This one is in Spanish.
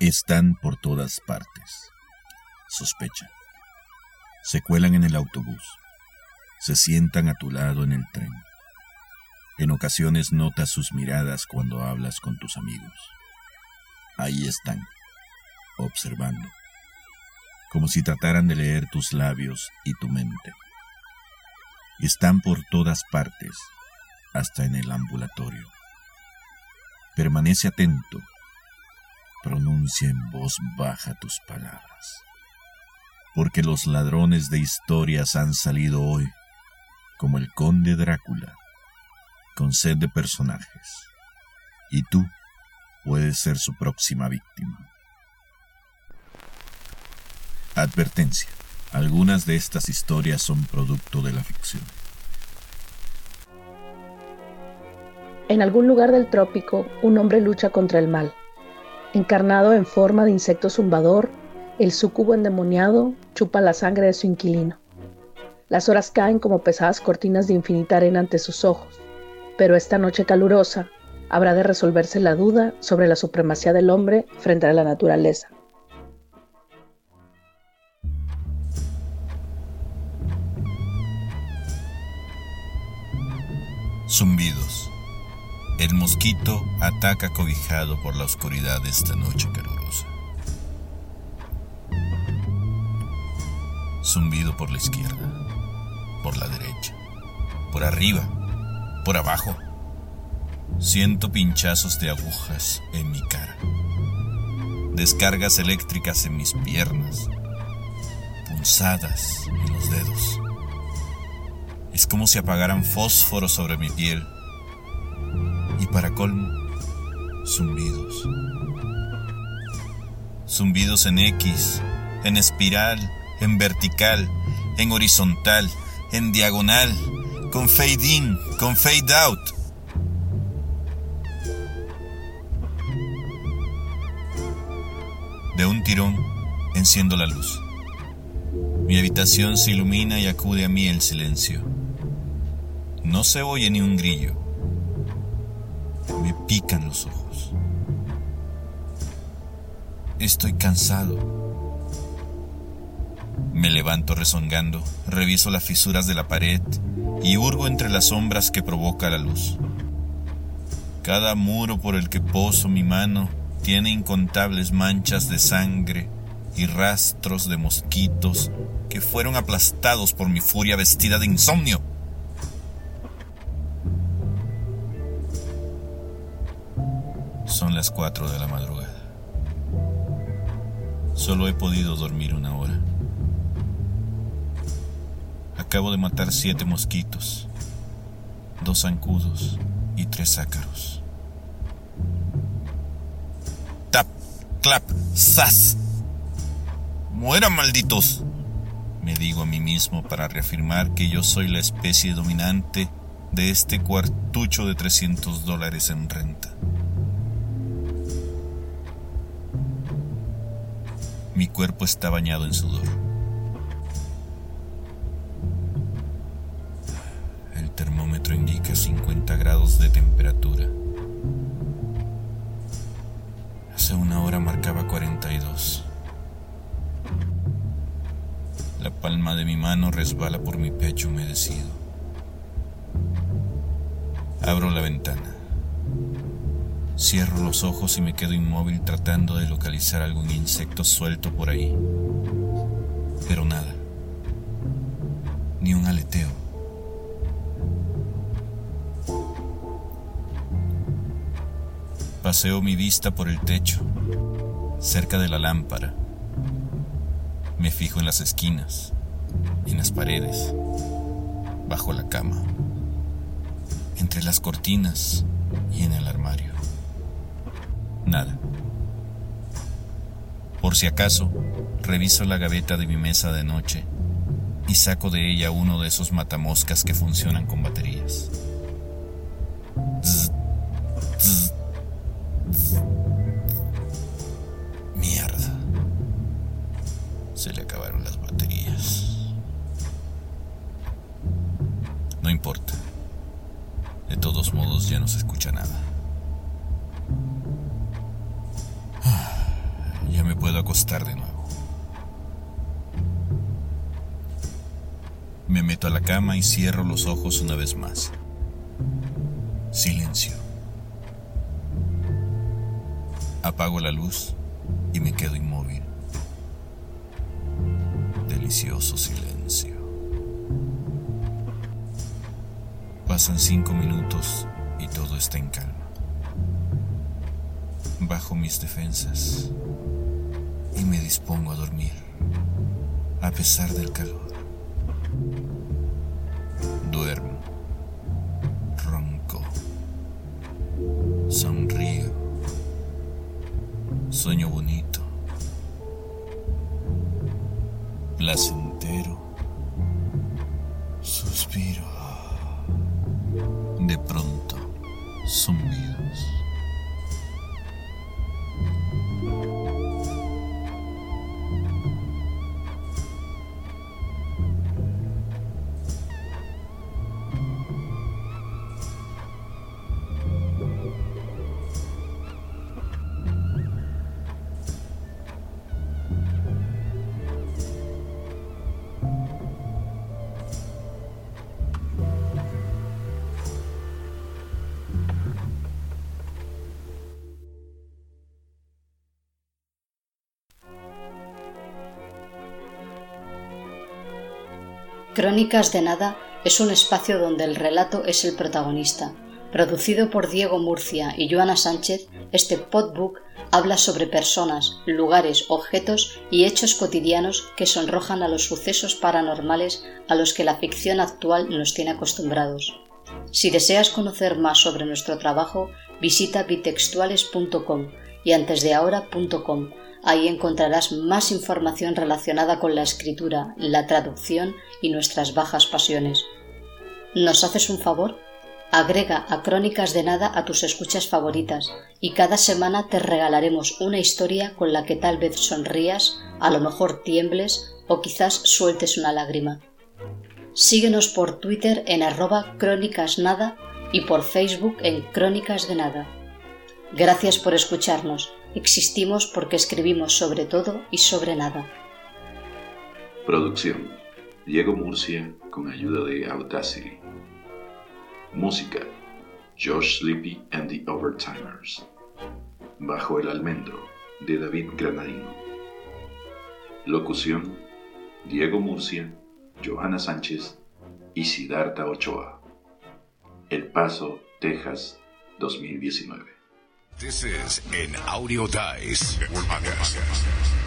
Están por todas partes. Sospecha. Se cuelan en el autobús. Se sientan a tu lado en el tren. En ocasiones notas sus miradas cuando hablas con tus amigos. Ahí están, observando, como si trataran de leer tus labios y tu mente. Están por todas partes, hasta en el ambulatorio. Permanece atento. Pronuncia en voz baja tus palabras. Porque los ladrones de historias han salido hoy, como el conde Drácula, con sed de personajes. Y tú puedes ser su próxima víctima. Advertencia. Algunas de estas historias son producto de la ficción. En algún lugar del trópico, un hombre lucha contra el mal. Encarnado en forma de insecto zumbador, el sucubo endemoniado chupa la sangre de su inquilino. Las horas caen como pesadas cortinas de infinita arena ante sus ojos, pero esta noche calurosa habrá de resolverse la duda sobre la supremacía del hombre frente a la naturaleza. Zumbidos. El mosquito ataca cobijado por la oscuridad de esta noche calurosa. Zumbido por la izquierda, por la derecha, por arriba, por abajo. Siento pinchazos de agujas en mi cara, descargas eléctricas en mis piernas, punzadas en los dedos. Es como si apagaran fósforo sobre mi piel. Y para colmo, zumbidos. Zumbidos en X, en espiral, en vertical, en horizontal, en diagonal, con fade in, con fade out. De un tirón, enciendo la luz. Mi habitación se ilumina y acude a mí el silencio. No se oye ni un grillo. Pican los ojos. Estoy cansado. Me levanto rezongando, reviso las fisuras de la pared y hurgo entre las sombras que provoca la luz. Cada muro por el que poso mi mano tiene incontables manchas de sangre y rastros de mosquitos que fueron aplastados por mi furia vestida de insomnio. Las 4 de la madrugada. Solo he podido dormir una hora. Acabo de matar siete mosquitos, dos zancudos y tres ácaros. Tap, clap, sas. Mueran malditos. Me digo a mí mismo para reafirmar que yo soy la especie dominante de este cuartucho de 300 dólares en renta. Mi cuerpo está bañado en sudor. El termómetro indica 50 grados de temperatura. Hace una hora marcaba 42. La palma de mi mano resbala por mi pecho humedecido. Abro la ventana. Cierro los ojos y me quedo inmóvil tratando de localizar algún insecto suelto por ahí. Pero nada. Ni un aleteo. Paseo mi vista por el techo, cerca de la lámpara. Me fijo en las esquinas, en las paredes, bajo la cama, entre las cortinas y en el armario. Nada. Por si acaso, reviso la gaveta de mi mesa de noche y saco de ella uno de esos matamoscas que funcionan con baterías. Mierda. Se le acabaron las baterías. No importa. De todos modos ya no se escucha nada. Puedo acostar de nuevo. Me meto a la cama y cierro los ojos una vez más. Silencio. Apago la luz y me quedo inmóvil. Delicioso silencio. Pasan cinco minutos y todo está en calma. Bajo mis defensas y me dispongo a dormir, a pesar del calor. Duermo, ronco, sonrío, sueño bonito, placentero, Crónicas de Nada es un espacio donde el relato es el protagonista. Producido por Diego Murcia y Joana Sánchez, este podbook habla sobre personas, lugares, objetos y hechos cotidianos que sonrojan a los sucesos paranormales a los que la ficción actual nos tiene acostumbrados. Si deseas conocer más sobre nuestro trabajo, visita bitextuales.com y antesdeahora.com Ahí encontrarás más información relacionada con la escritura, la traducción y nuestras bajas pasiones. ¿Nos haces un favor? Agrega a Crónicas de Nada a tus escuchas favoritas y cada semana te regalaremos una historia con la que tal vez sonrías, a lo mejor tiembles o quizás sueltes una lágrima. Síguenos por Twitter en arroba crónicasnada y por Facebook en Crónicas de Nada. Gracias por escucharnos. Existimos porque escribimos sobre todo y sobre nada. Producción. Diego Murcia con ayuda de Audacity. Música. Josh Sleepy and the Overtimers. Bajo el almendro de David Granadino. Locución. Diego Murcia, Johanna Sánchez y Siddhartha Ochoa. El Paso, Texas, 2019. This is an Audio Dice podcast.